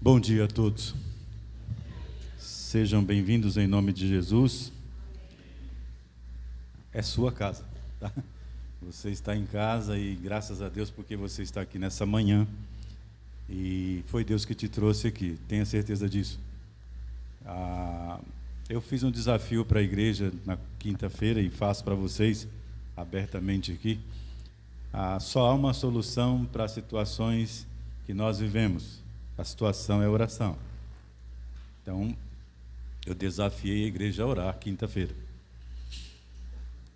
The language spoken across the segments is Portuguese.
Bom dia a todos. Sejam bem-vindos em nome de Jesus. É sua casa, tá? Você está em casa e graças a Deus porque você está aqui nessa manhã. E foi Deus que te trouxe aqui, tenha certeza disso. Ah, eu fiz um desafio para a igreja na quinta-feira e faço para vocês abertamente aqui. Ah, só há uma solução para situações que nós vivemos. A situação é oração. Então, eu desafiei a igreja a orar quinta-feira.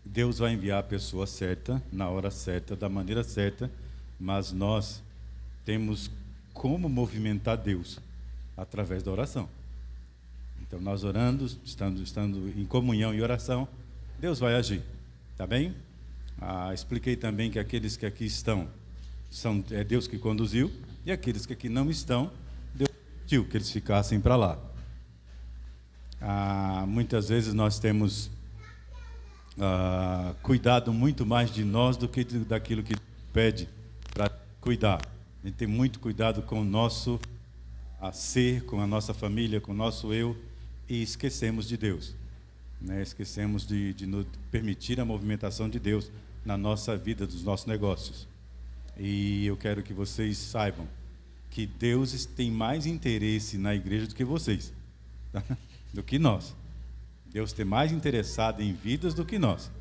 Deus vai enviar a pessoa certa, na hora certa, da maneira certa, mas nós temos como movimentar Deus através da oração. Então, nós orando, estando, estando em comunhão e oração, Deus vai agir. Tá bem? Ah, expliquei também que aqueles que aqui estão, são, é Deus que conduziu, e aqueles que aqui não estão, Deus permitiu que eles ficassem para lá. Ah, muitas vezes nós temos ah, cuidado muito mais de nós do que daquilo que pede para cuidar. A gente tem muito cuidado com o nosso a ser, com a nossa família, com o nosso eu, e esquecemos de Deus. Né? Esquecemos de, de permitir a movimentação de Deus na nossa vida, dos nossos negócios. E eu quero que vocês saibam que Deus tem mais interesse na igreja do que vocês, tá? do que nós. Deus tem mais interessado em vidas do que nós.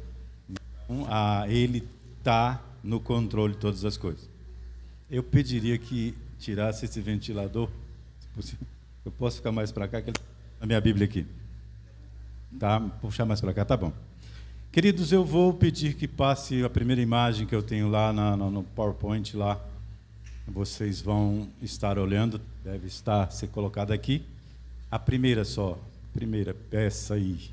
Então, Ele está no controle de todas as coisas. Eu pediria que tirasse esse ventilador, se possível. Eu posso ficar mais para cá, que a minha Bíblia aqui. Tá? Puxar mais para cá, tá bom. Queridos, eu vou pedir que passe a primeira imagem que eu tenho lá na, no PowerPoint lá. Vocês vão estar olhando, deve estar ser colocada aqui. A primeira só, primeira peça aí.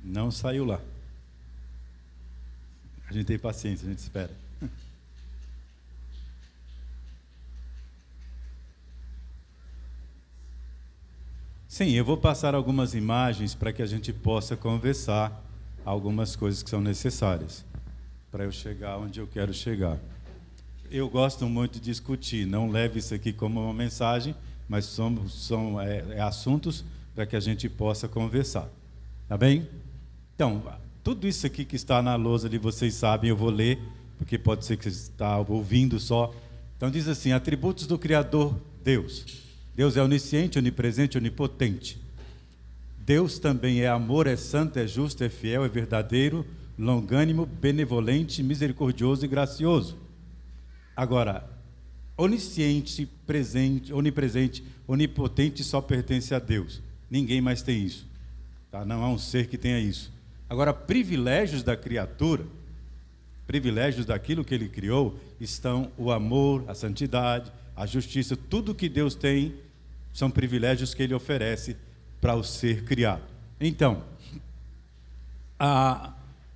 Não saiu lá. A gente tem paciência, a gente espera. Sim, eu vou passar algumas imagens para que a gente possa conversar algumas coisas que são necessárias para eu chegar onde eu quero chegar. Eu gosto muito de discutir, não leve isso aqui como uma mensagem, mas são, são é, é assuntos para que a gente possa conversar. Tá bem? Então, tudo isso aqui que está na lousa ali, vocês sabem, eu vou ler, porque pode ser que você está ouvindo só. Então diz assim: atributos do Criador Deus. Deus é onisciente, onipresente, onipotente. Deus também é amor, é santo, é justo, é fiel, é verdadeiro, longânimo, benevolente, misericordioso e gracioso. Agora, onisciente, presente, onipresente, onipotente só pertence a Deus. Ninguém mais tem isso. Tá? Não há um ser que tenha isso. Agora, privilégios da criatura, privilégios daquilo que ele criou, estão o amor, a santidade, a justiça, tudo que Deus tem são privilégios que ele oferece para o ser criado. Então, a,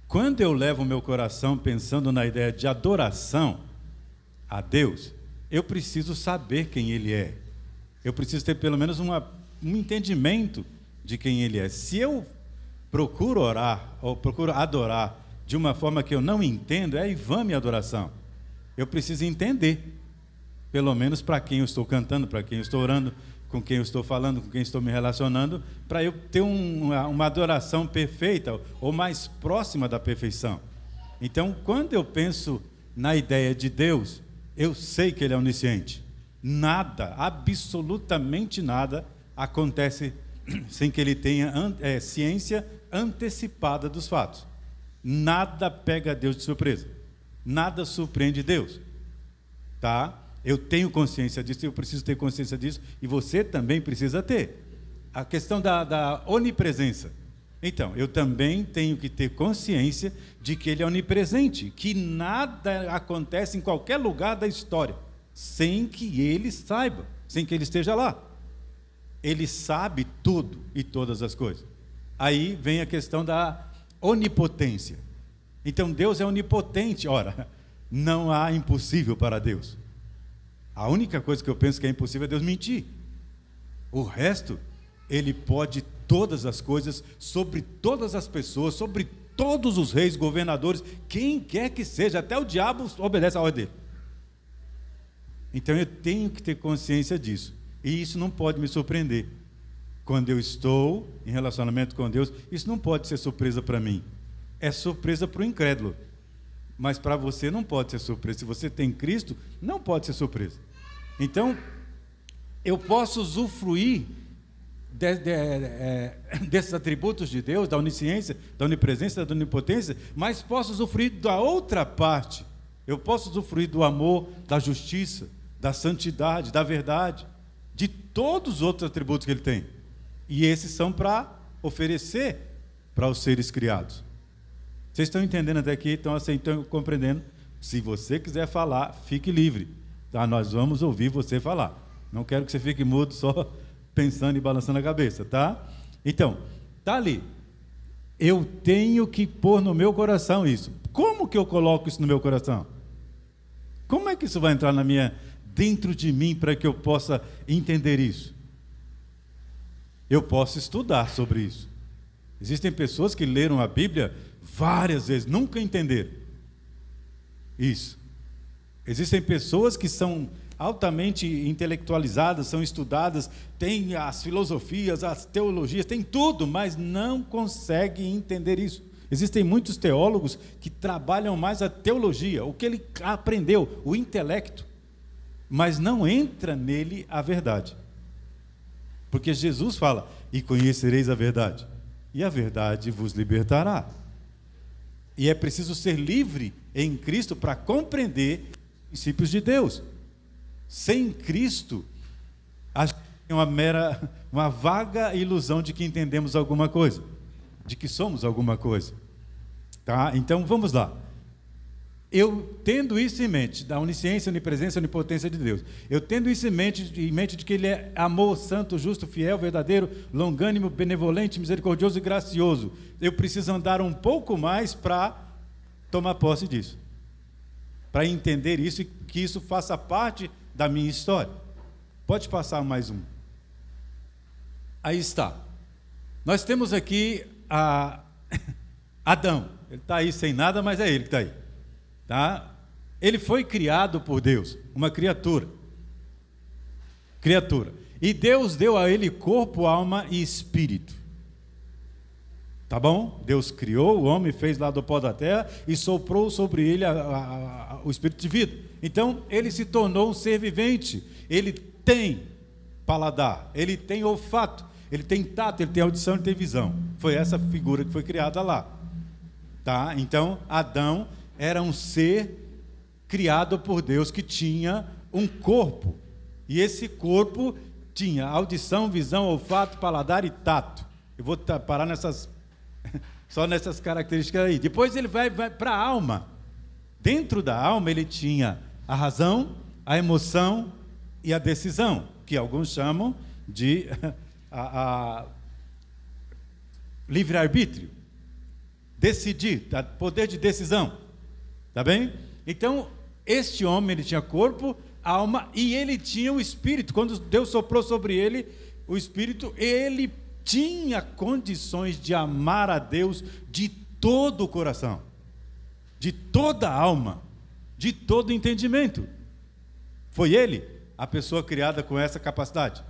quando eu levo meu coração pensando na ideia de adoração a Deus, eu preciso saber quem Ele é. Eu preciso ter pelo menos uma, um entendimento de quem Ele é. Se eu procuro orar ou procuro adorar de uma forma que eu não entendo, é infame adoração. Eu preciso entender, pelo menos para quem eu estou cantando, para quem eu estou orando, com quem eu estou falando, com quem estou me relacionando, para eu ter um, uma adoração perfeita ou mais próxima da perfeição. Então, quando eu penso na ideia de Deus, eu sei que Ele é onisciente. Nada, absolutamente nada, acontece sem que Ele tenha é, ciência antecipada dos fatos. Nada pega Deus de surpresa. Nada surpreende Deus. Tá? Eu tenho consciência disso, eu preciso ter consciência disso, e você também precisa ter. A questão da, da onipresença. Então, eu também tenho que ter consciência de que Ele é onipresente, que nada acontece em qualquer lugar da história sem que Ele saiba, sem que Ele esteja lá. Ele sabe tudo e todas as coisas. Aí vem a questão da onipotência. Então Deus é onipotente. Ora, não há impossível para Deus. A única coisa que eu penso que é impossível é Deus mentir. O resto, ele pode todas as coisas, sobre todas as pessoas, sobre todos os reis, governadores, quem quer que seja, até o diabo obedece à ordem dele. Então eu tenho que ter consciência disso. E isso não pode me surpreender. Quando eu estou em relacionamento com Deus, isso não pode ser surpresa para mim. É surpresa para o incrédulo. Mas para você não pode ser surpresa. Se você tem Cristo, não pode ser surpresa. Então, eu posso usufruir de, de, é, desses atributos de Deus, da onisciência, da onipresença, da onipotência, mas posso usufruir da outra parte. Eu posso usufruir do amor, da justiça, da santidade, da verdade, de todos os outros atributos que ele tem. E esses são para oferecer para os seres criados. Vocês estão entendendo até aqui? Então, assim, estão compreendendo? Se você quiser falar, fique livre. Tá? Nós vamos ouvir você falar. Não quero que você fique mudo só pensando e balançando a cabeça, tá? Então, tá ali. Eu tenho que pôr no meu coração isso. Como que eu coloco isso no meu coração? Como é que isso vai entrar na minha dentro de mim para que eu possa entender isso? Eu posso estudar sobre isso. Existem pessoas que leram a Bíblia várias vezes, nunca entenderam isso. Existem pessoas que são altamente intelectualizadas, são estudadas, têm as filosofias, as teologias, tem tudo, mas não conseguem entender isso. Existem muitos teólogos que trabalham mais a teologia, o que ele aprendeu, o intelecto, mas não entra nele a verdade. Porque Jesus fala: "E conhecereis a verdade, e a verdade vos libertará". E é preciso ser livre em Cristo para compreender os princípios de Deus. Sem Cristo, a gente tem uma mera, uma vaga ilusão de que entendemos alguma coisa, de que somos alguma coisa. Tá? Então vamos lá. Eu tendo isso em mente, da onisciência, onipresença, onipotência de Deus, eu tendo isso em mente, em mente de que Ele é amor, santo, justo, fiel, verdadeiro, longânimo, benevolente, misericordioso e gracioso, eu preciso andar um pouco mais para tomar posse disso, para entender isso e que isso faça parte da minha história. Pode passar mais um. Aí está. Nós temos aqui a Adão. Ele está aí sem nada, mas é ele que está aí. Tá? Ele foi criado por Deus, uma criatura. Criatura. E Deus deu a ele corpo, alma e espírito. Tá bom? Deus criou o homem, fez lá do pó da terra e soprou sobre ele a, a, a, o espírito de vida. Então, ele se tornou um ser vivente. Ele tem paladar, ele tem olfato, ele tem tato, ele tem audição, ele tem visão. Foi essa figura que foi criada lá. Tá? Então, Adão era um ser criado por Deus que tinha um corpo. E esse corpo tinha audição, visão, olfato, paladar e tato. Eu vou parar nessas só nessas características aí. Depois ele vai, vai para a alma. Dentro da alma ele tinha a razão, a emoção e a decisão, que alguns chamam de a, a livre-arbítrio. Decidir, poder de decisão. Tá bem? Então, este homem ele tinha corpo, alma e ele tinha o espírito. Quando Deus soprou sobre ele o espírito, ele tinha condições de amar a Deus de todo o coração, de toda a alma, de todo o entendimento. Foi ele a pessoa criada com essa capacidade.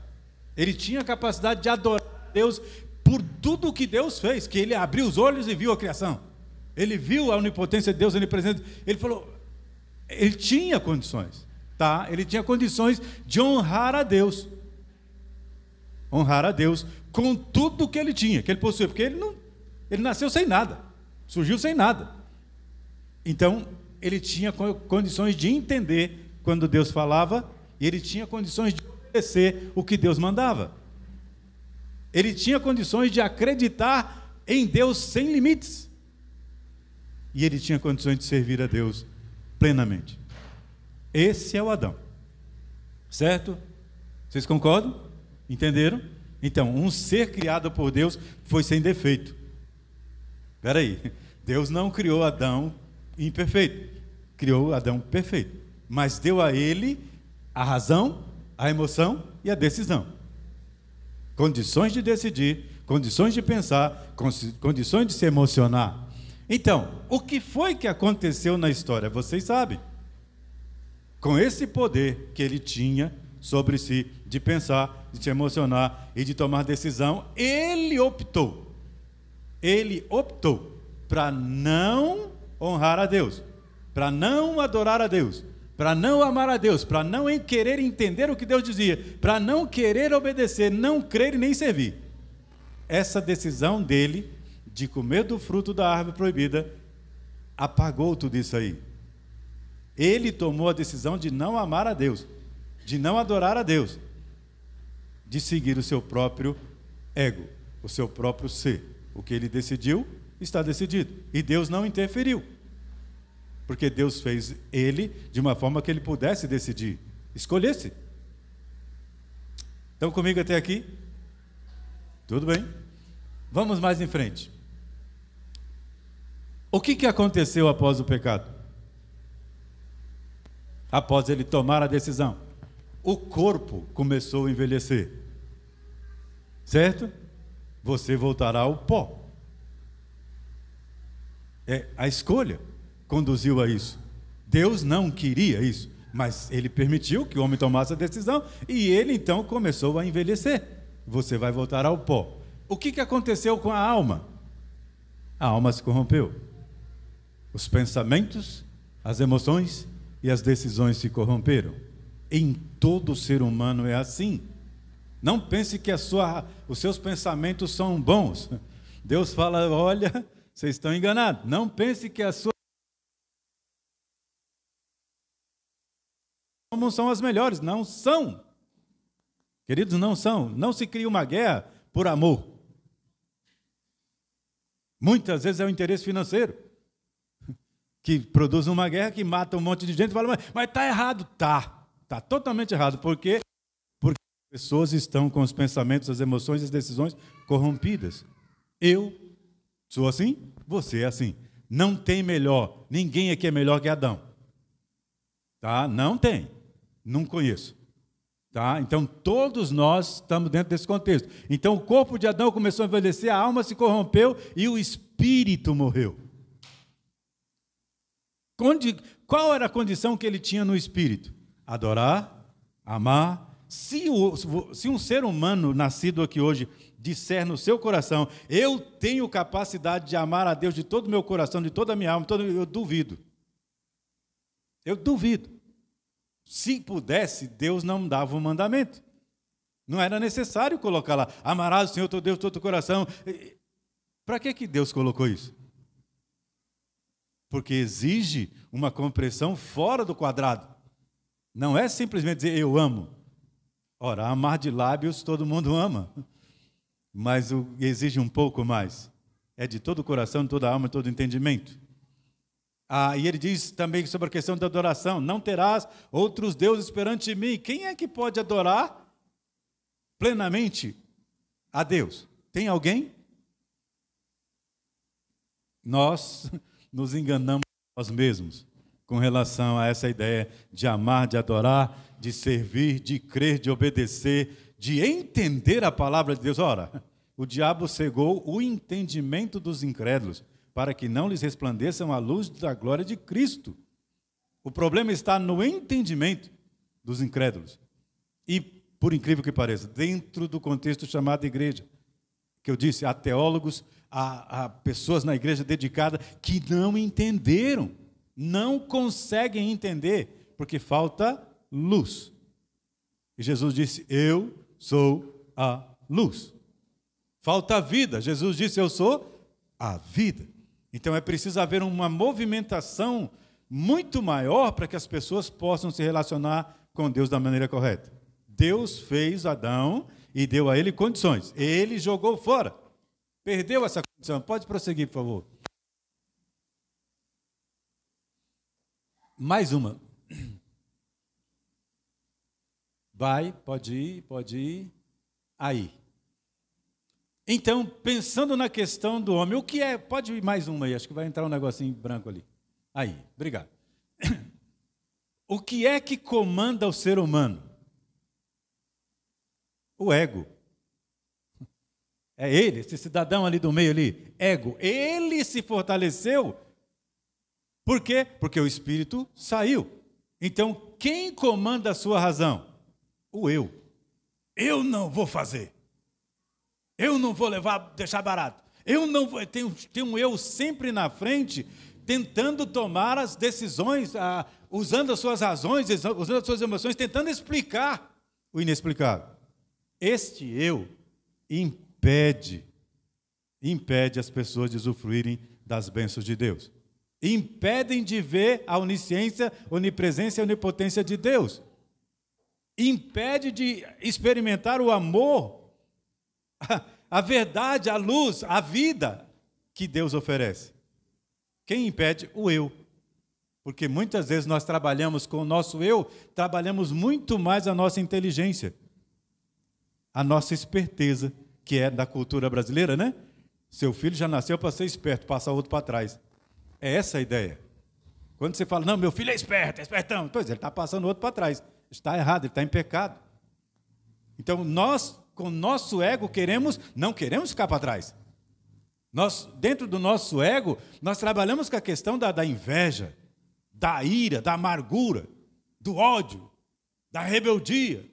Ele tinha a capacidade de adorar Deus por tudo o que Deus fez, que ele abriu os olhos e viu a criação. Ele viu a onipotência de Deus onipresente. Ele falou, ele tinha condições, tá? Ele tinha condições de honrar a Deus. Honrar a Deus com tudo que ele tinha, que ele possuía, porque ele não, ele nasceu sem nada, surgiu sem nada. Então, ele tinha condições de entender quando Deus falava, e ele tinha condições de obedecer o que Deus mandava. Ele tinha condições de acreditar em Deus sem limites. E ele tinha condições de servir a Deus plenamente. Esse é o Adão. Certo? Vocês concordam? Entenderam? Então, um ser criado por Deus foi sem defeito. Espera aí. Deus não criou Adão imperfeito. Criou Adão perfeito. Mas deu a ele a razão, a emoção e a decisão. condições de decidir, condições de pensar, condições de se emocionar. Então, o que foi que aconteceu na história? Vocês sabem. Com esse poder que ele tinha sobre si, de pensar, de se emocionar e de tomar decisão, ele optou. Ele optou para não honrar a Deus, para não adorar a Deus, para não amar a Deus, para não querer entender o que Deus dizia, para não querer obedecer, não crer e nem servir. Essa decisão dele de comer do fruto da árvore proibida apagou tudo isso aí. Ele tomou a decisão de não amar a Deus, de não adorar a Deus, de seguir o seu próprio ego, o seu próprio ser. O que ele decidiu está decidido. E Deus não interferiu. Porque Deus fez ele de uma forma que ele pudesse decidir, escolhesse. Estão comigo até aqui? Tudo bem? Vamos mais em frente. O que, que aconteceu após o pecado? Após ele tomar a decisão, o corpo começou a envelhecer. Certo? Você voltará ao pó. É a escolha conduziu a isso. Deus não queria isso, mas ele permitiu que o homem tomasse a decisão e ele então começou a envelhecer. Você vai voltar ao pó. O que, que aconteceu com a alma? A alma se corrompeu. Os pensamentos, as emoções e as decisões se corromperam. Em todo ser humano é assim. Não pense que sua, os seus pensamentos são bons. Deus fala: olha, vocês estão enganados. Não pense que a sua como são as melhores. Não são. Queridos, não são. Não se cria uma guerra por amor. Muitas vezes é o interesse financeiro que produz uma guerra que mata um monte de gente fala, mas está errado. Tá, está totalmente errado. Por quê? Porque as pessoas estão com os pensamentos, as emoções e as decisões corrompidas. Eu sou assim, você é assim. Não tem melhor, ninguém aqui é melhor que Adão. Tá? Não tem. Não conheço. Tá? Então, todos nós estamos dentro desse contexto. Então, o corpo de Adão começou a envelhecer, a alma se corrompeu e o espírito morreu. Qual era a condição que ele tinha no espírito? Adorar, amar. Se, o, se um ser humano nascido aqui hoje disser no seu coração, eu tenho capacidade de amar a Deus de todo o meu coração, de toda a minha alma, todo, eu duvido. Eu duvido. Se pudesse, Deus não dava o um mandamento. Não era necessário colocar lá, amarás o Senhor teu Deus todo o coração. Para que, que Deus colocou isso? Porque exige uma compreensão fora do quadrado. Não é simplesmente dizer eu amo. Ora, amar de lábios todo mundo ama, mas exige um pouco mais. É de todo o coração, toda a alma, todo o entendimento. Ah, e ele diz também sobre a questão da adoração: não terás outros deuses perante mim. Quem é que pode adorar plenamente a Deus? Tem alguém? Nós nos enganamos nós mesmos com relação a essa ideia de amar, de adorar, de servir, de crer, de obedecer, de entender a palavra de Deus. Ora, o diabo cegou o entendimento dos incrédulos para que não lhes resplandeçam a luz da glória de Cristo. O problema está no entendimento dos incrédulos. E, por incrível que pareça, dentro do contexto chamado igreja, que eu disse, há teólogos, há, há pessoas na igreja dedicada que não entenderam, não conseguem entender, porque falta luz. E Jesus disse: Eu sou a luz. Falta vida. Jesus disse: Eu sou a vida. Então é preciso haver uma movimentação muito maior para que as pessoas possam se relacionar com Deus da maneira correta. Deus fez Adão e deu a ele condições. Ele jogou fora. Perdeu essa condição. Pode prosseguir, por favor. Mais uma. Vai, pode ir, pode ir. Aí. Então, pensando na questão do homem, o que é. Pode ir mais uma aí, acho que vai entrar um negocinho branco ali. Aí, obrigado. O que é que comanda o ser humano? O ego. É ele, esse cidadão ali do meio ali, ego. Ele se fortaleceu. Por quê? Porque o espírito saiu. Então, quem comanda a sua razão? O eu. Eu não vou fazer. Eu não vou levar, deixar barato. Eu não vou. Tem, tem um eu sempre na frente, tentando tomar as decisões, ah, usando as suas razões, usando as suas emoções, tentando explicar o inexplicável. Este eu impede, impede as pessoas de usufruírem das bênçãos de Deus. Impedem de ver a onisciência, onipresença e onipotência de Deus. Impede de experimentar o amor, a verdade, a luz, a vida que Deus oferece. Quem impede? O eu. Porque muitas vezes nós trabalhamos com o nosso eu, trabalhamos muito mais a nossa inteligência, a nossa esperteza, que é da cultura brasileira, né? Seu filho já nasceu para ser esperto, passa outro para trás. É essa a ideia. Quando você fala, não, meu filho é esperto, é espertão, pois ele está passando outro para trás. Está errado, ele está em pecado. Então, nós, com nosso ego, queremos, não queremos ficar para trás. Nós, dentro do nosso ego, nós trabalhamos com a questão da, da inveja, da ira, da amargura, do ódio, da rebeldia,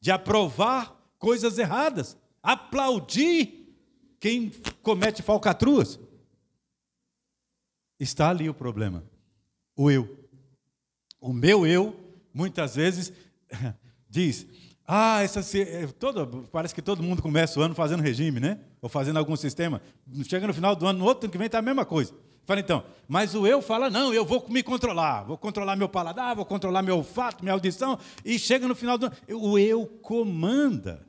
de aprovar coisas erradas, aplaudir quem comete falcatruas. Está ali o problema. O eu. O meu eu, muitas vezes, diz: Ah, essa, todo, parece que todo mundo começa o ano fazendo regime, né? Ou fazendo algum sistema. Chega no final do ano, no outro ano que vem está a mesma coisa. Fala então, mas o eu fala, não, eu vou me controlar, vou controlar meu paladar, vou controlar meu olfato, minha audição, e chega no final do ano, o eu comanda.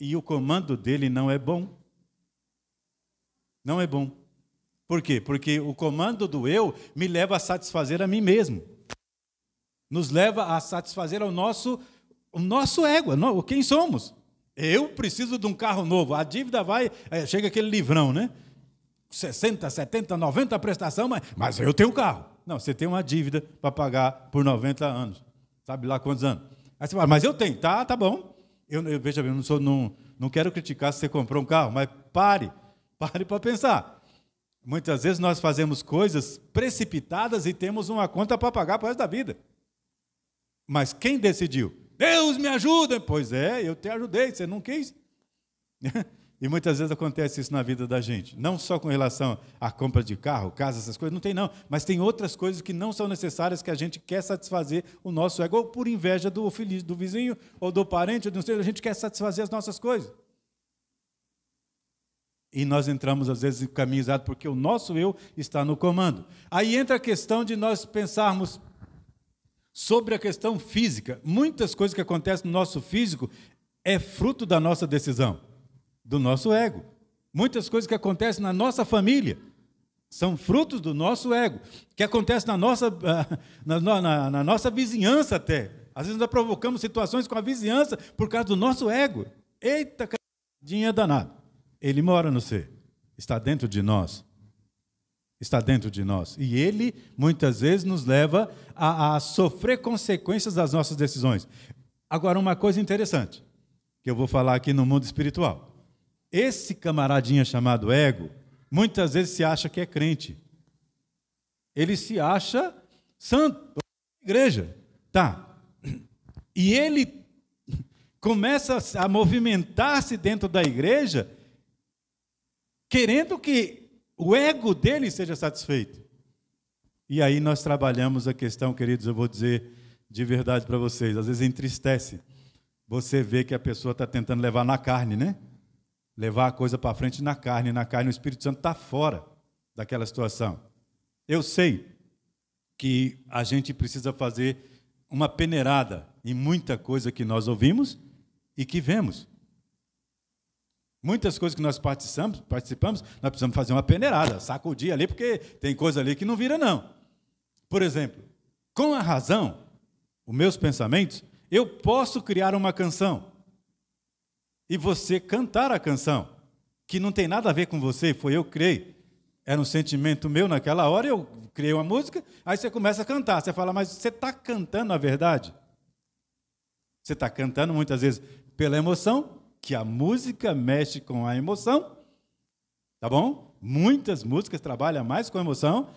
E o comando dele não é bom. Não é bom. Por quê? Porque o comando do eu me leva a satisfazer a mim mesmo. Nos leva a satisfazer o nosso, o nosso ego, quem somos. Eu preciso de um carro novo. A dívida vai, é, chega aquele livrão, né? 60, 70, 90 prestação, mas, mas eu tenho carro. Não, você tem uma dívida para pagar por 90 anos. Sabe lá quantos anos? Aí você fala, mas eu tenho. Tá, tá bom. Eu, eu veja bem, não, sou, não, não quero criticar se você comprou um carro, mas pare, pare para pensar. Muitas vezes nós fazemos coisas precipitadas e temos uma conta para pagar o resto da vida. Mas quem decidiu? Deus me ajuda! Pois é, eu te ajudei, você não quis. E muitas vezes acontece isso na vida da gente. Não só com relação à compra de carro, casa, essas coisas, não tem não. Mas tem outras coisas que não são necessárias que a gente quer satisfazer o nosso ego, ou por inveja do filho, do vizinho, ou do parente, ou não sei, a gente quer satisfazer as nossas coisas. E nós entramos, às vezes, em caminho exato, porque o nosso eu está no comando. Aí entra a questão de nós pensarmos sobre a questão física. Muitas coisas que acontecem no nosso físico é fruto da nossa decisão do nosso ego. Muitas coisas que acontecem na nossa família são frutos do nosso ego, que acontece na nossa, na, na, na nossa vizinhança até. Às vezes nós provocamos situações com a vizinhança por causa do nosso ego. Eita, cadinha danado. Ele mora no ser, está dentro de nós. Está dentro de nós. E ele, muitas vezes, nos leva a, a sofrer consequências das nossas decisões. Agora, uma coisa interessante, que eu vou falar aqui no mundo espiritual. Esse camaradinha chamado ego, muitas vezes se acha que é crente. Ele se acha santo, igreja. Tá. E ele começa a movimentar-se dentro da igreja, querendo que o ego dele seja satisfeito. E aí nós trabalhamos a questão, queridos, eu vou dizer de verdade para vocês, às vezes entristece. Você vê que a pessoa está tentando levar na carne, né? Levar a coisa para frente na carne, na carne o Espírito Santo está fora daquela situação. Eu sei que a gente precisa fazer uma peneirada em muita coisa que nós ouvimos e que vemos. Muitas coisas que nós participamos, participamos, nós precisamos fazer uma peneirada, sacudir ali, porque tem coisa ali que não vira, não. Por exemplo, com a razão, os meus pensamentos, eu posso criar uma canção e você cantar a canção, que não tem nada a ver com você, foi eu que criei. Era um sentimento meu naquela hora, eu criei uma música, aí você começa a cantar. Você fala, mas você está cantando a verdade? Você está cantando muitas vezes pela emoção que a música mexe com a emoção, tá bom? Muitas músicas trabalham mais com a emoção,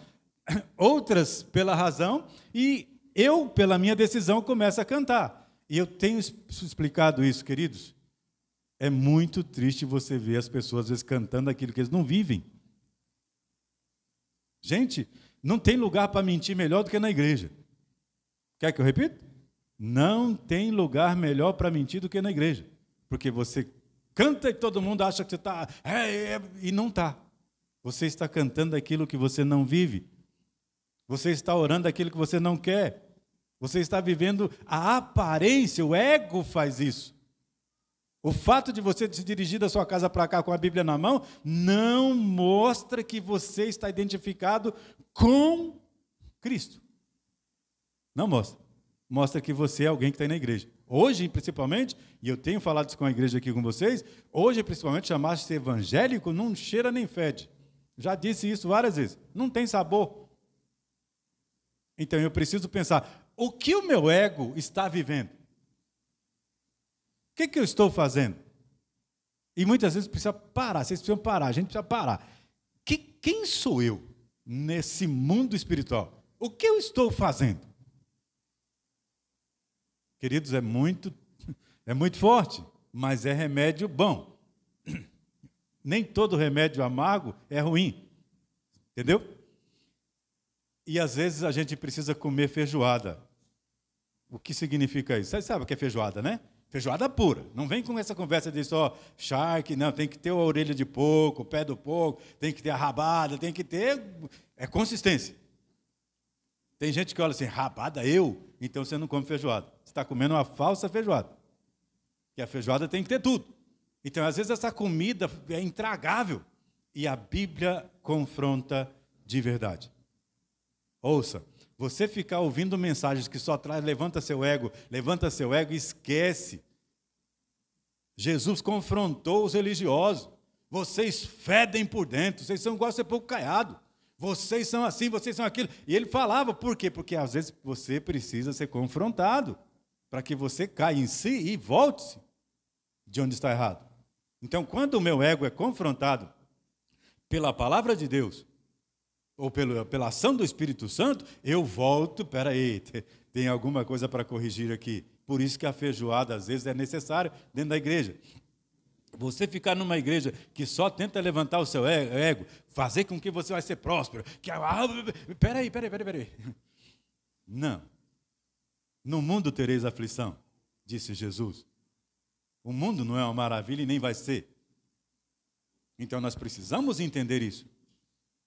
outras pela razão, e eu, pela minha decisão, começo a cantar. E eu tenho explicado isso, queridos. É muito triste você ver as pessoas às vezes cantando aquilo que eles não vivem. Gente, não tem lugar para mentir melhor do que na igreja. Quer que eu repita? Não tem lugar melhor para mentir do que na igreja. Porque você canta e todo mundo acha que você está. É, é, e não está. Você está cantando aquilo que você não vive. Você está orando aquilo que você não quer. Você está vivendo a aparência, o ego faz isso. O fato de você se dirigir da sua casa para cá com a Bíblia na mão não mostra que você está identificado com Cristo. Não mostra. Mostra que você é alguém que está na igreja. Hoje, principalmente, e eu tenho falado isso com a igreja aqui com vocês, hoje, principalmente, chamar-se evangélico não cheira nem fede. Já disse isso várias vezes. Não tem sabor. Então eu preciso pensar: o que o meu ego está vivendo? O que, que eu estou fazendo? E muitas vezes precisa parar, vocês precisam parar, a gente precisa parar. Que, quem sou eu nesse mundo espiritual? O que eu estou fazendo? Queridos, é muito, é muito forte, mas é remédio bom. Nem todo remédio amargo é ruim. Entendeu? E às vezes a gente precisa comer feijoada. O que significa isso? Você sabe o que é feijoada, né? Feijoada pura. Não vem com essa conversa de só charque, não. Tem que ter a orelha de porco, o pé do porco, tem que ter a rabada, tem que ter. É consistência. Tem gente que olha assim, rabada eu? Então você não come feijoada. Você está comendo uma falsa feijoada. Que a feijoada tem que ter tudo. Então, às vezes, essa comida é intragável. E a Bíblia confronta de verdade. Ouça, você ficar ouvindo mensagens que só traz levanta seu ego, levanta seu ego, esquece. Jesus confrontou os religiosos. Vocês fedem por dentro, vocês são igual a pouco caiado. Vocês são assim, vocês são aquilo. E ele falava, por quê? Porque às vezes você precisa ser confrontado para que você caia em si e volte-se de onde está errado. Então, quando o meu ego é confrontado pela palavra de Deus, ou pelo, pela ação do Espírito Santo, eu volto, peraí, tem alguma coisa para corrigir aqui. Por isso que a feijoada, às vezes, é necessária dentro da igreja. Você ficar numa igreja que só tenta levantar o seu ego, fazer com que você vai ser próspero, que ah, peraí, peraí, peraí, peraí. Não. No mundo tereis aflição, disse Jesus. O mundo não é uma maravilha e nem vai ser. Então nós precisamos entender isso.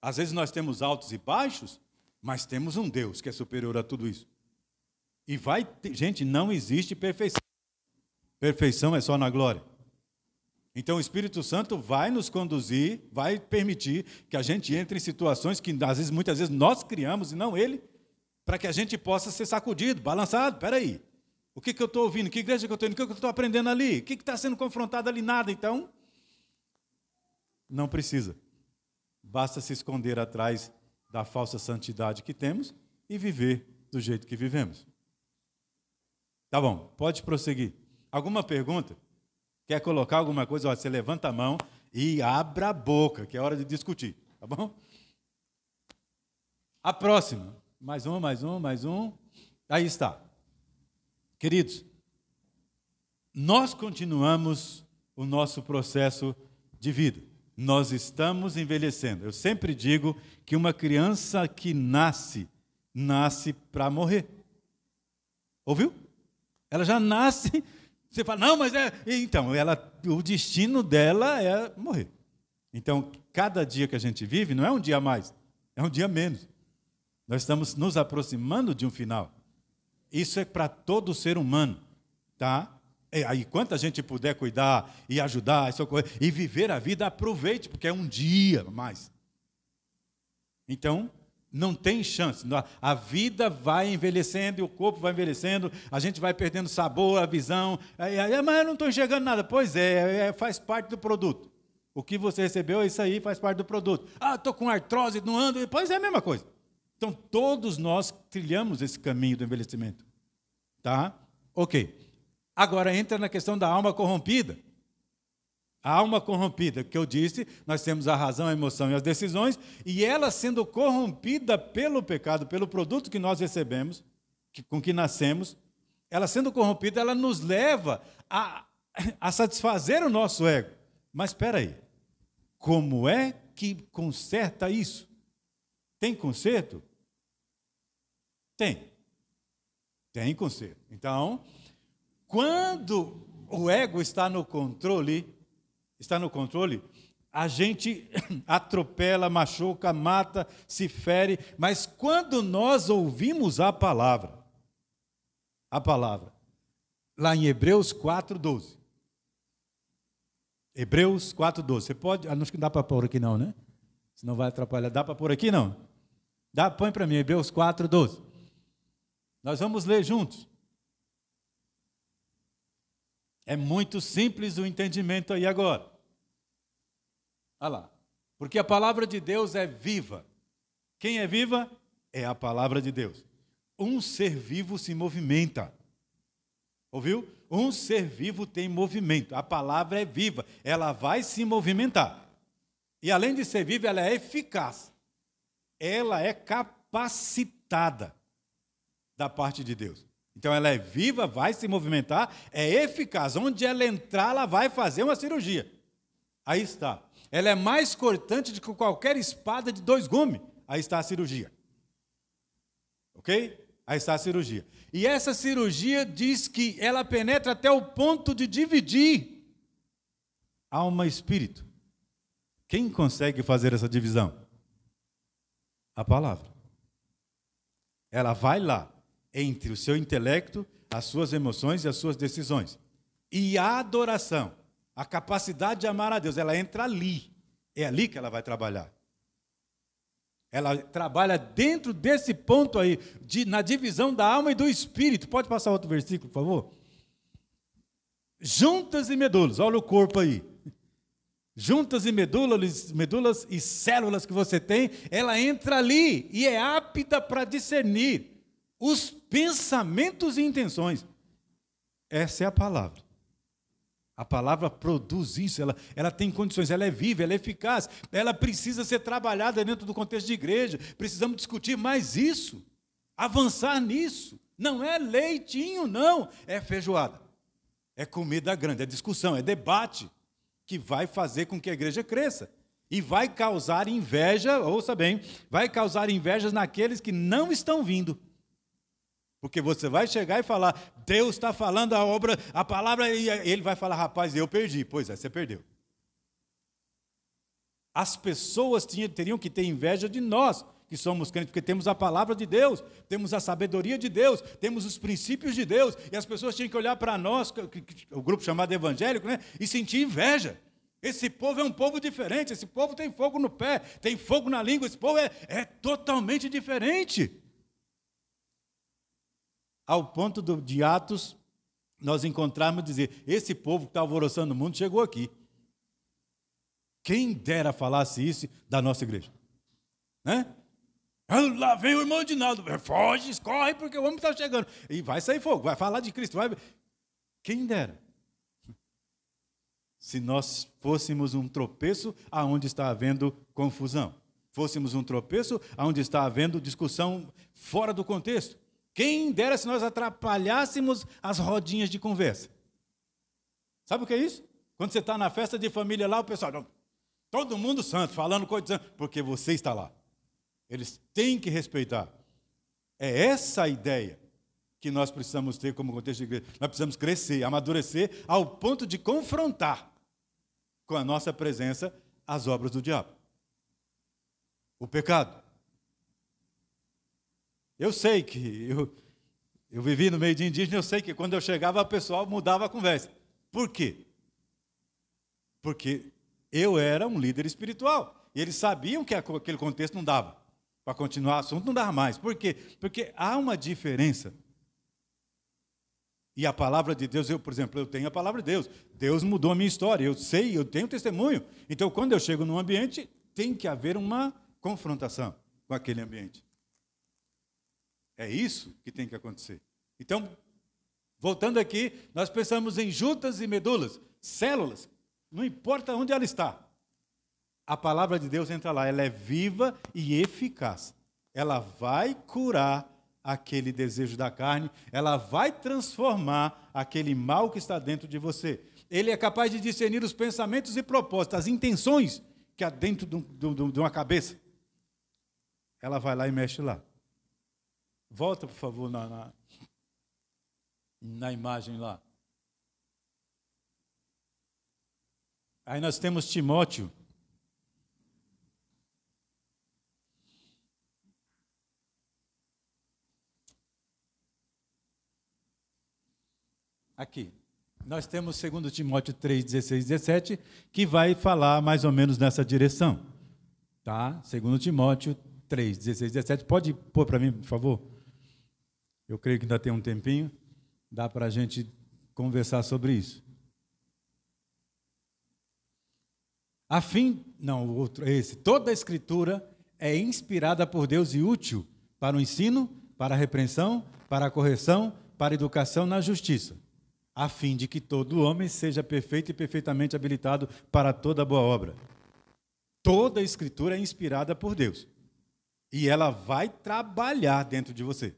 Às vezes nós temos altos e baixos, mas temos um Deus que é superior a tudo isso. E vai, ter, gente, não existe perfeição. Perfeição é só na glória. Então o Espírito Santo vai nos conduzir, vai permitir que a gente entre em situações que às vezes, muitas vezes nós criamos e não ele, para que a gente possa ser sacudido, balançado. Espera aí, o que, que eu estou ouvindo? Que igreja que eu estou indo? O que, que eu estou aprendendo ali? O que está sendo confrontado ali? Nada. Então, não precisa. Basta se esconder atrás da falsa santidade que temos e viver do jeito que vivemos. Tá bom, pode prosseguir. Alguma pergunta? Quer colocar alguma coisa? você levanta a mão e abra a boca, que é hora de discutir, tá bom? A próxima. Mais um, mais um, mais um. Aí está. Queridos, nós continuamos o nosso processo de vida nós estamos envelhecendo. Eu sempre digo que uma criança que nasce, nasce para morrer. Ouviu? Ela já nasce. Você fala, não, mas é. Então, ela, o destino dela é morrer. Então, cada dia que a gente vive não é um dia a mais, é um dia menos. Nós estamos nos aproximando de um final. Isso é para todo ser humano, tá? É, aí, quanta gente puder cuidar e ajudar socorrer, e viver a vida, aproveite, porque é um dia mais. Então, não tem chance. A vida vai envelhecendo e o corpo vai envelhecendo, a gente vai perdendo sabor, a visão. Aí, aí, mas eu não estou enxergando nada. Pois é, é, faz parte do produto. O que você recebeu, isso aí faz parte do produto. Ah, estou com artrose, não ando. Pois é a mesma coisa. Então, todos nós trilhamos esse caminho do envelhecimento. Tá? Ok. Agora entra na questão da alma corrompida. A alma corrompida, que eu disse, nós temos a razão, a emoção e as decisões, e ela sendo corrompida pelo pecado, pelo produto que nós recebemos, que, com que nascemos, ela sendo corrompida, ela nos leva a, a satisfazer o nosso ego. Mas espera aí, como é que conserta isso? Tem conserto? Tem. Tem conserto. Então, quando o ego está no controle, está no controle, a gente atropela, machuca, mata, se fere, mas quando nós ouvimos a palavra, a palavra, lá em Hebreus 4:12. Hebreus 4:12. Você pode, acho que não dá para pôr aqui não, né? Senão vai atrapalhar. Dá para pôr aqui não? Dá, põe para mim Hebreus 4:12. Nós vamos ler juntos. É muito simples o entendimento aí agora. Olha lá. Porque a palavra de Deus é viva. Quem é viva? É a palavra de Deus. Um ser vivo se movimenta. Ouviu? Um ser vivo tem movimento. A palavra é viva. Ela vai se movimentar. E além de ser viva, ela é eficaz. Ela é capacitada da parte de Deus. Então ela é viva, vai se movimentar, é eficaz. Onde ela entrar, ela vai fazer uma cirurgia. Aí está. Ela é mais cortante do que qualquer espada de dois gumes. Aí está a cirurgia. Ok? Aí está a cirurgia. E essa cirurgia diz que ela penetra até o ponto de dividir alma e espírito. Quem consegue fazer essa divisão? A palavra. Ela vai lá entre o seu intelecto, as suas emoções e as suas decisões. E a adoração, a capacidade de amar a Deus, ela entra ali. É ali que ela vai trabalhar. Ela trabalha dentro desse ponto aí, de, na divisão da alma e do espírito. Pode passar outro versículo, por favor? Juntas e medulas, olha o corpo aí. Juntas e medulas, medulas e células que você tem, ela entra ali e é apta para discernir os pensamentos e intenções. Essa é a palavra. A palavra produz isso, ela, ela tem condições, ela é viva, ela é eficaz, ela precisa ser trabalhada dentro do contexto de igreja. Precisamos discutir mais isso, avançar nisso. Não é leitinho, não, é feijoada. É comida grande, é discussão, é debate que vai fazer com que a igreja cresça. E vai causar inveja, ouça bem, vai causar invejas naqueles que não estão vindo. Porque você vai chegar e falar, Deus está falando a obra, a palavra, e ele vai falar, rapaz, eu perdi. Pois é, você perdeu. As pessoas tinham, teriam que ter inveja de nós, que somos crentes, porque temos a palavra de Deus, temos a sabedoria de Deus, temos os princípios de Deus, e as pessoas tinham que olhar para nós, o grupo chamado evangélico, né, e sentir inveja. Esse povo é um povo diferente, esse povo tem fogo no pé, tem fogo na língua, esse povo é, é totalmente diferente ao ponto do, de Atos nós encontrarmos dizer: esse povo que está alvoroçando o mundo chegou aqui. Quem dera falasse isso da nossa igreja? Né? Ah, lá vem o irmão Dinaldo, foge, corre, porque o homem está chegando. E vai sair fogo, vai falar de Cristo. Vai... Quem dera? Se nós fôssemos um tropeço aonde está havendo confusão, fôssemos um tropeço aonde está havendo discussão fora do contexto. Quem dera se nós atrapalhássemos as rodinhas de conversa. Sabe o que é isso? Quando você está na festa de família lá, o pessoal, todo mundo santo, falando coisas, porque você está lá. Eles têm que respeitar. É essa a ideia que nós precisamos ter como contexto de igreja. Nós precisamos crescer, amadurecer, ao ponto de confrontar com a nossa presença as obras do diabo. O pecado. Eu sei que eu, eu vivi no meio de indígena, eu sei que quando eu chegava, o pessoal mudava a conversa. Por quê? Porque eu era um líder espiritual. E eles sabiam que aquele contexto não dava. Para continuar o assunto, não dava mais. Por quê? Porque há uma diferença. E a palavra de Deus, eu, por exemplo, eu tenho a palavra de Deus. Deus mudou a minha história. Eu sei, eu tenho testemunho. Então, quando eu chego num ambiente, tem que haver uma confrontação com aquele ambiente. É isso que tem que acontecer. Então, voltando aqui, nós pensamos em juntas e medulas, células, Não importa onde ela está. A palavra de Deus entra lá, ela é viva e eficaz. Ela vai curar aquele desejo da carne, ela vai transformar aquele mal que está dentro de você. Ele é capaz de discernir os pensamentos e propósitos, as intenções que há dentro de uma cabeça. Ela vai lá e mexe lá. Volta, por favor, na, na, na imagem lá. Aí nós temos Timóteo. Aqui. Nós temos 2 Timóteo 3, 16 17, que vai falar mais ou menos nessa direção. Tá? 2 Timóteo 3, 16 17. Pode pôr para mim, por favor? Eu creio que ainda tem um tempinho. Dá para a gente conversar sobre isso. A fim, não, o outro, esse. Toda a escritura é inspirada por Deus e útil para o ensino, para a repreensão, para a correção, para a educação na justiça, a fim de que todo homem seja perfeito e perfeitamente habilitado para toda boa obra. Toda a escritura é inspirada por Deus. E ela vai trabalhar dentro de você.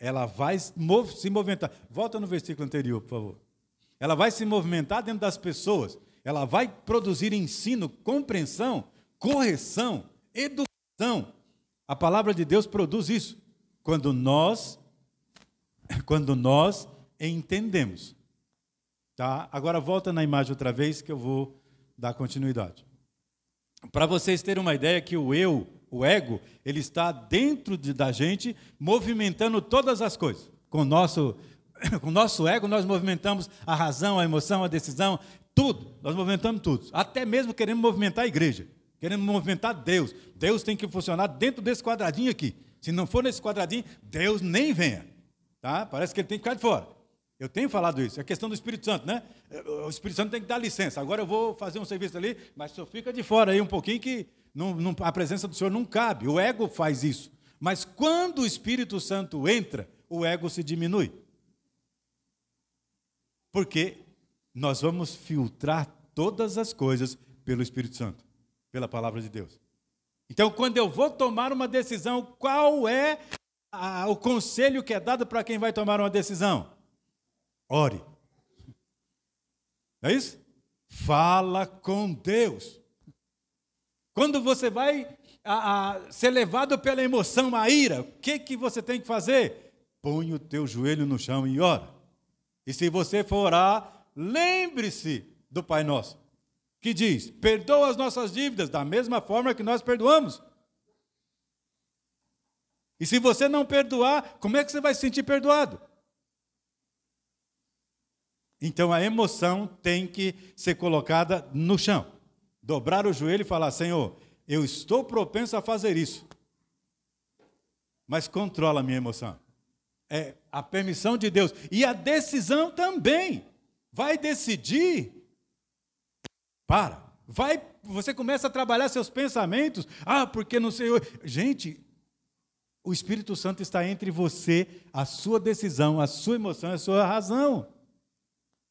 Ela vai se movimentar. Volta no versículo anterior, por favor. Ela vai se movimentar dentro das pessoas ela vai produzir ensino, compreensão, correção, educação. A palavra de Deus produz isso quando nós quando nós entendemos. Tá? Agora volta na imagem outra vez que eu vou dar continuidade. Para vocês terem uma ideia que o eu, o ego, ele está dentro de, da gente, movimentando todas as coisas. Com o nosso com nosso ego, nós movimentamos a razão, a emoção, a decisão, tudo, nós movimentamos tudo. Até mesmo queremos movimentar a igreja. Queremos movimentar Deus. Deus tem que funcionar dentro desse quadradinho aqui. Se não for nesse quadradinho, Deus nem venha. Tá? Parece que ele tem que ficar de fora. Eu tenho falado isso. É questão do Espírito Santo, né? O Espírito Santo tem que dar licença. Agora eu vou fazer um serviço ali, mas senhor fica de fora aí um pouquinho que não, não, a presença do Senhor não cabe. O ego faz isso. Mas quando o Espírito Santo entra, o ego se diminui. Porque nós vamos filtrar todas as coisas pelo Espírito Santo, pela palavra de Deus. Então, quando eu vou tomar uma decisão, qual é a, o conselho que é dado para quem vai tomar uma decisão? Ore. É isso? Fala com Deus. Quando você vai a, a, ser levado pela emoção, a ira, o que, que você tem que fazer? Põe o teu joelho no chão e ora. E se você for orar, lembre-se do Pai Nosso, que diz: perdoa as nossas dívidas da mesma forma que nós perdoamos. E se você não perdoar, como é que você vai se sentir perdoado? Então a emoção tem que ser colocada no chão. Dobrar o joelho e falar: Senhor, eu estou propenso a fazer isso. Mas controla a minha emoção. É a permissão de Deus. E a decisão também vai decidir, para. Vai, você começa a trabalhar seus pensamentos. Ah, porque não sei. Gente, o Espírito Santo está entre você, a sua decisão, a sua emoção, a sua razão.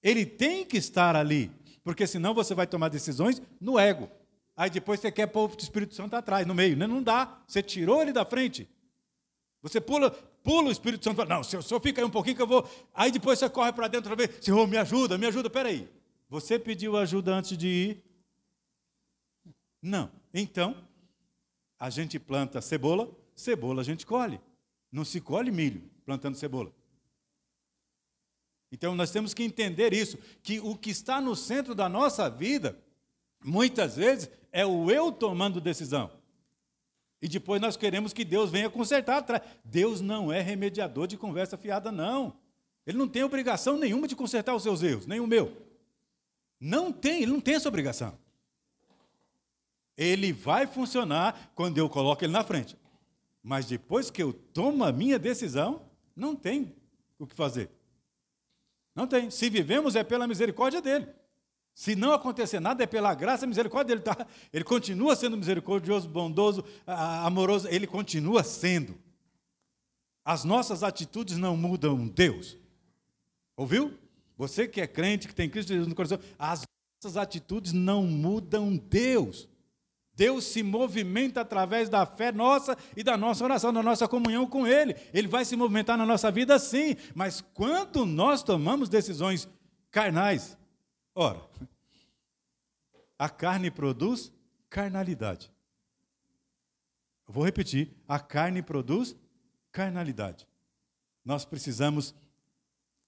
Ele tem que estar ali, porque senão você vai tomar decisões no ego. Aí depois você quer pôr o Espírito Santo atrás, no meio. Não dá. Você tirou ele da frente. Você pula, pula o Espírito Santo, não, senhor, senhor fica aí um pouquinho que eu vou. Aí depois você corre para dentro outra vez, Senhor, me ajuda, me ajuda, peraí. Você pediu ajuda antes de ir? Não. Então, a gente planta cebola, cebola a gente colhe. Não se colhe milho plantando cebola. Então nós temos que entender isso, que o que está no centro da nossa vida, muitas vezes, é o eu tomando decisão. E depois nós queremos que Deus venha consertar. Deus não é remediador de conversa fiada, não. Ele não tem obrigação nenhuma de consertar os seus erros, nem o meu. Não tem, ele não tem essa obrigação. Ele vai funcionar quando eu coloco ele na frente. Mas depois que eu tomo a minha decisão, não tem o que fazer. Não tem. Se vivemos é pela misericórdia dele. Se não acontecer nada, é pela graça e misericórdia dele. Tá? Ele continua sendo misericordioso, bondoso, amoroso, ele continua sendo. As nossas atitudes não mudam Deus. Ouviu? Você que é crente, que tem Cristo Jesus no coração, as Essas atitudes não mudam Deus. Deus se movimenta através da fé nossa e da nossa oração, da nossa comunhão com Ele. Ele vai se movimentar na nossa vida sim, mas quando nós tomamos decisões carnais, ora, a carne produz carnalidade. Eu vou repetir: a carne produz carnalidade. Nós precisamos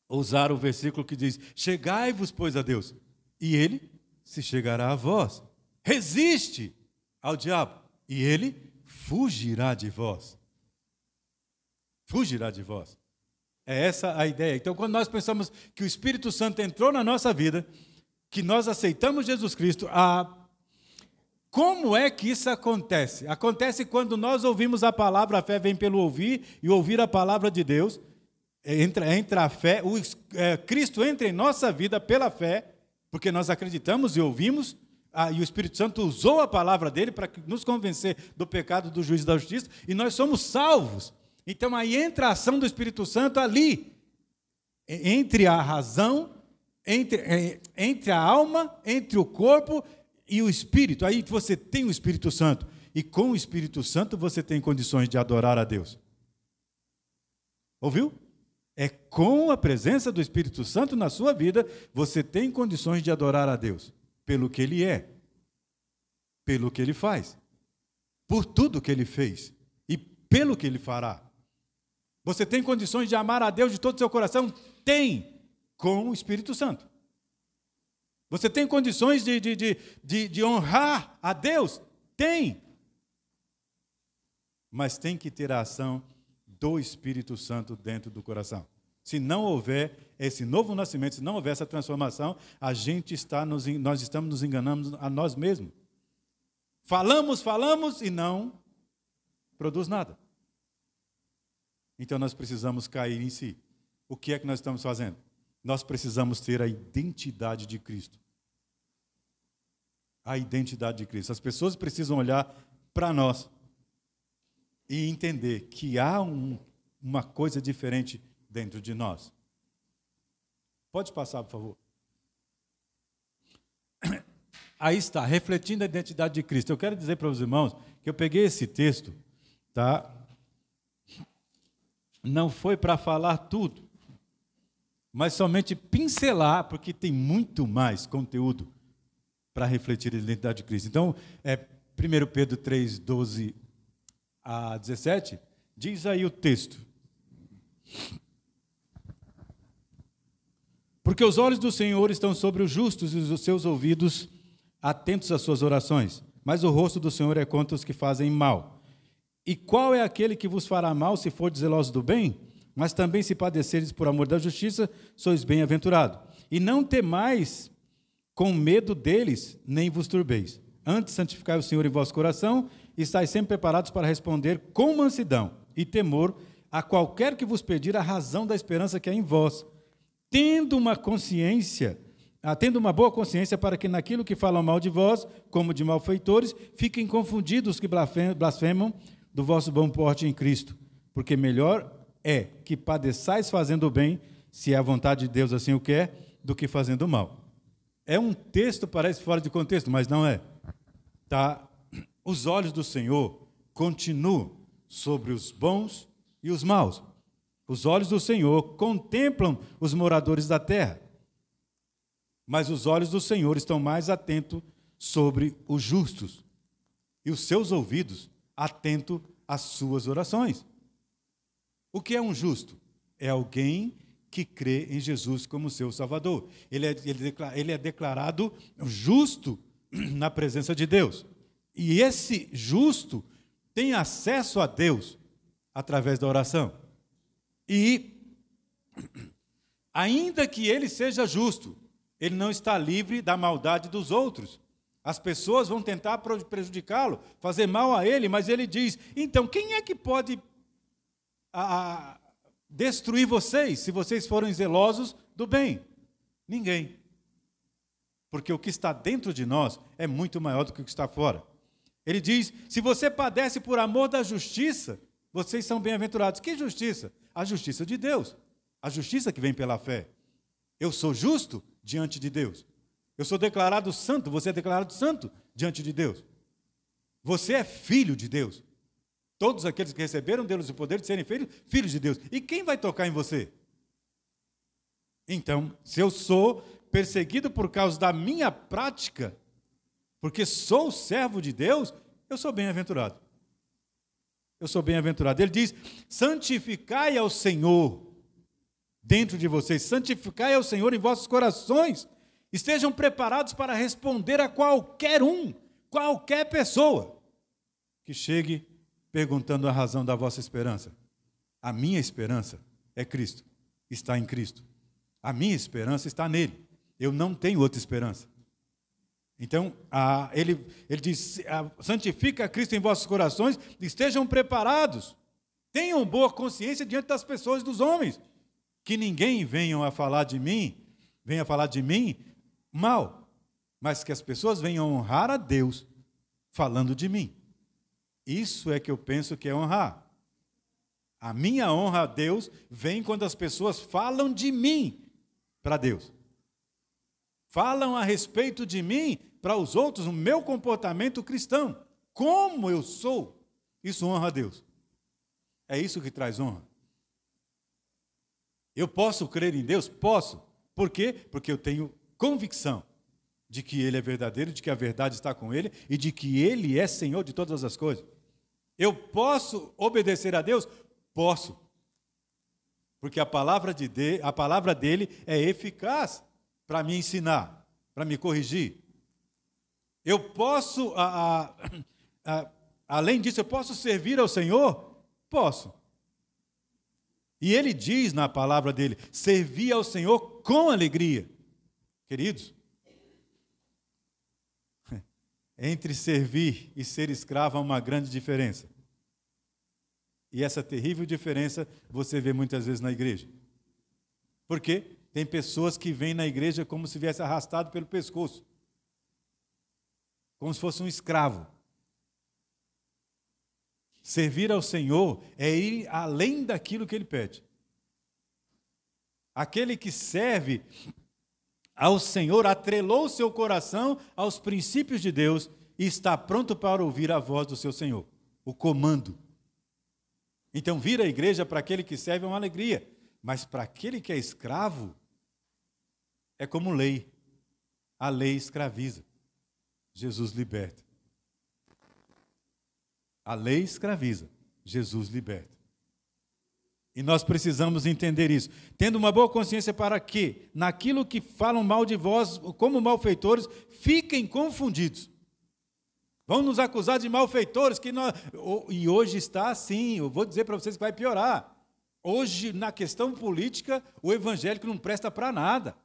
usar o versículo que diz: Chegai-vos, pois, a Deus, e Ele se chegará a vós. Resiste ao diabo, e ele fugirá de vós. Fugirá de vós. É essa a ideia. Então, quando nós pensamos que o Espírito Santo entrou na nossa vida, que nós aceitamos Jesus Cristo, a como é que isso acontece? Acontece quando nós ouvimos a palavra, a fé vem pelo ouvir, e ouvir a palavra de Deus, entra, entra a fé, o, é, Cristo entra em nossa vida pela fé, porque nós acreditamos e ouvimos, ah, e o Espírito Santo usou a palavra dele para nos convencer do pecado, do juízo e da justiça, e nós somos salvos. Então aí entra a ação do Espírito Santo ali, entre a razão, entre, entre a alma, entre o corpo e o Espírito. Aí você tem o Espírito Santo, e com o Espírito Santo você tem condições de adorar a Deus. Ouviu? É com a presença do Espírito Santo na sua vida, você tem condições de adorar a Deus pelo que ele é, pelo que ele faz, por tudo que ele fez e pelo que ele fará. Você tem condições de amar a Deus de todo o seu coração? Tem, com o Espírito Santo. Você tem condições de, de, de, de, de honrar a Deus? Tem. Mas tem que ter a ação do Espírito Santo dentro do coração. Se não houver esse novo nascimento, se não houver essa transformação, a gente está nos, nós estamos nos enganando a nós mesmos. Falamos, falamos e não produz nada. Então nós precisamos cair em si. O que é que nós estamos fazendo? Nós precisamos ter a identidade de Cristo. A identidade de Cristo. As pessoas precisam olhar para nós e entender que há um, uma coisa diferente dentro de nós. Pode passar, por favor. Aí está, refletindo a identidade de Cristo. Eu quero dizer para os irmãos que eu peguei esse texto, tá? Não foi para falar tudo, mas somente pincelar, porque tem muito mais conteúdo para refletir a identidade de Cristo. Então, é 1 Pedro 3, 12 a 17, diz aí o texto. Porque os olhos do Senhor estão sobre os justos e os seus ouvidos atentos às suas orações. Mas o rosto do Senhor é contra os que fazem mal. E qual é aquele que vos fará mal se for zeloso do bem? Mas também se padeceres por amor da justiça, sois bem-aventurado. E não temais com medo deles, nem vos turbeis. Antes santificai o Senhor em vosso coração, e estáis sempre preparados para responder com mansidão e temor a qualquer que vos pedir a razão da esperança que é em vós tendo uma consciência, ah, tendo uma boa consciência para que naquilo que falam mal de vós, como de malfeitores, fiquem confundidos os que blasfemam do vosso bom porte em Cristo. Porque melhor é que padeçais fazendo o bem, se é a vontade de Deus assim o quer, do que fazendo o mal. É um texto, parece fora de contexto, mas não é. Tá? Os olhos do Senhor continuam sobre os bons e os maus. Os olhos do Senhor contemplam os moradores da terra, mas os olhos do Senhor estão mais atentos sobre os justos, e os seus ouvidos atentos às suas orações. O que é um justo? É alguém que crê em Jesus como seu Salvador. Ele é, ele é declarado justo na presença de Deus. E esse justo tem acesso a Deus através da oração. E, ainda que ele seja justo, ele não está livre da maldade dos outros. As pessoas vão tentar prejudicá-lo, fazer mal a ele, mas ele diz: então, quem é que pode a, a, destruir vocês se vocês forem zelosos do bem? Ninguém. Porque o que está dentro de nós é muito maior do que o que está fora. Ele diz: se você padece por amor da justiça, vocês são bem-aventurados. Que justiça? A justiça de Deus. A justiça que vem pela fé. Eu sou justo diante de Deus. Eu sou declarado santo, você é declarado santo diante de Deus. Você é filho de Deus. Todos aqueles que receberam Deus o poder de serem filhos, filhos de Deus. E quem vai tocar em você? Então, se eu sou perseguido por causa da minha prática, porque sou servo de Deus, eu sou bem-aventurado. Eu sou bem-aventurado. Ele diz: santificai ao Senhor dentro de vocês, santificai ao Senhor em vossos corações, estejam preparados para responder a qualquer um, qualquer pessoa que chegue perguntando a razão da vossa esperança. A minha esperança é Cristo, está em Cristo. A minha esperança está nele. Eu não tenho outra esperança. Então, ele, ele diz: santifica Cristo em vossos corações, estejam preparados, tenham boa consciência diante das pessoas, dos homens, que ninguém venha a falar de mim, venha falar de mim mal, mas que as pessoas venham honrar a Deus falando de mim. Isso é que eu penso que é honrar. A minha honra a Deus vem quando as pessoas falam de mim para Deus falam a respeito de mim para os outros, o meu comportamento cristão, como eu sou, isso honra a Deus. É isso que traz honra. Eu posso crer em Deus? Posso. Por quê? Porque eu tenho convicção de que Ele é verdadeiro, de que a verdade está com Ele e de que Ele é Senhor de todas as coisas. Eu posso obedecer a Deus? Posso. Porque a palavra, de, de a palavra dele é eficaz para me ensinar, para me corrigir. Eu posso, a, a, a, além disso, eu posso servir ao Senhor? Posso. E ele diz na palavra dele: servir ao Senhor com alegria. Queridos, entre servir e ser escravo há uma grande diferença. E essa terrível diferença você vê muitas vezes na igreja. Por quê? Tem pessoas que vêm na igreja como se viesse arrastado pelo pescoço, como se fosse um escravo. Servir ao Senhor é ir além daquilo que ele pede. Aquele que serve ao Senhor atrelou seu coração aos princípios de Deus e está pronto para ouvir a voz do seu Senhor, o comando. Então, vir à igreja para aquele que serve é uma alegria, mas para aquele que é escravo, é como lei. A lei escraviza. Jesus liberta. A lei escraviza. Jesus liberta. E nós precisamos entender isso. Tendo uma boa consciência para que, naquilo que falam mal de vós, como malfeitores, fiquem confundidos. Vão nos acusar de malfeitores, que nós... e hoje está assim. Eu vou dizer para vocês que vai piorar. Hoje, na questão política, o evangélico não presta para nada.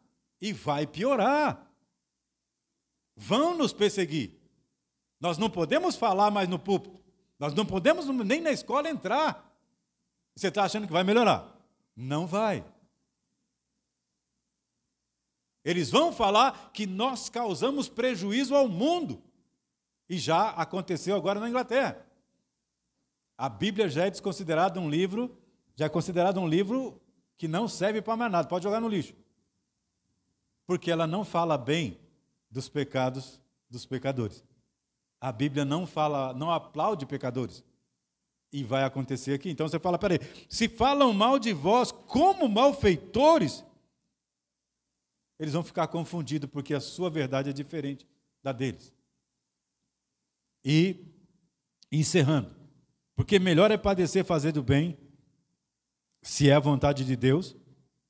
E vai piorar. Vão nos perseguir. Nós não podemos falar mais no púlpito. Nós não podemos nem na escola entrar. Você está achando que vai melhorar? Não vai. Eles vão falar que nós causamos prejuízo ao mundo. E já aconteceu agora na Inglaterra. A Bíblia já é desconsiderada um livro, já é considerado um livro que não serve para mais nada, pode jogar no lixo porque ela não fala bem dos pecados dos pecadores. A Bíblia não fala, não aplaude pecadores. E vai acontecer aqui. Então você fala, peraí, se falam mal de vós como malfeitores, eles vão ficar confundidos porque a sua verdade é diferente da deles. E encerrando, porque melhor é padecer fazendo bem, se é a vontade de Deus,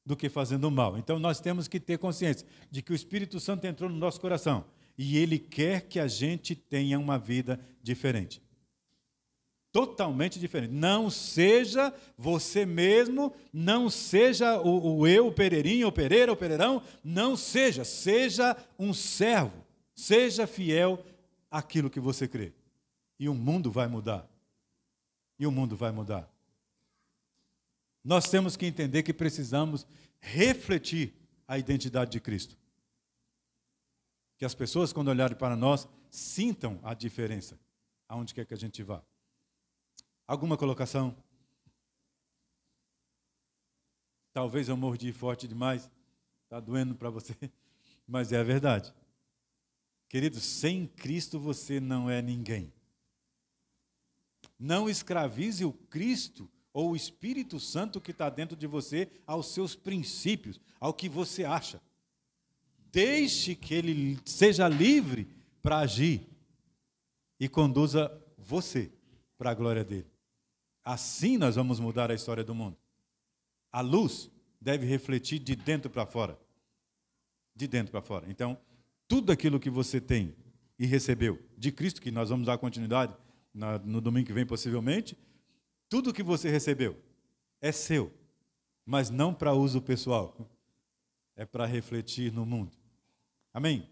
do que fazendo mal. Então nós temos que ter consciência de que o Espírito Santo entrou no nosso coração e ele quer que a gente tenha uma vida diferente. Totalmente diferente. Não seja você mesmo, não seja o, o eu, o pereirinho, o pereira, o pereirão, não seja. Seja um servo. Seja fiel àquilo que você crê. E o mundo vai mudar. E o mundo vai mudar. Nós temos que entender que precisamos refletir a identidade de Cristo. Que as pessoas, quando olharem para nós, sintam a diferença, aonde quer que a gente vá. Alguma colocação? Talvez eu mordi forte demais, está doendo para você, mas é a verdade. Querido, sem Cristo você não é ninguém. Não escravize o Cristo ou o Espírito Santo que está dentro de você aos seus princípios, ao que você acha. Deixe que ele seja livre para agir e conduza você para a glória dele. Assim nós vamos mudar a história do mundo. A luz deve refletir de dentro para fora. De dentro para fora. Então, tudo aquilo que você tem e recebeu de Cristo, que nós vamos dar continuidade no domingo que vem, possivelmente, tudo que você recebeu é seu, mas não para uso pessoal, é para refletir no mundo. Amém?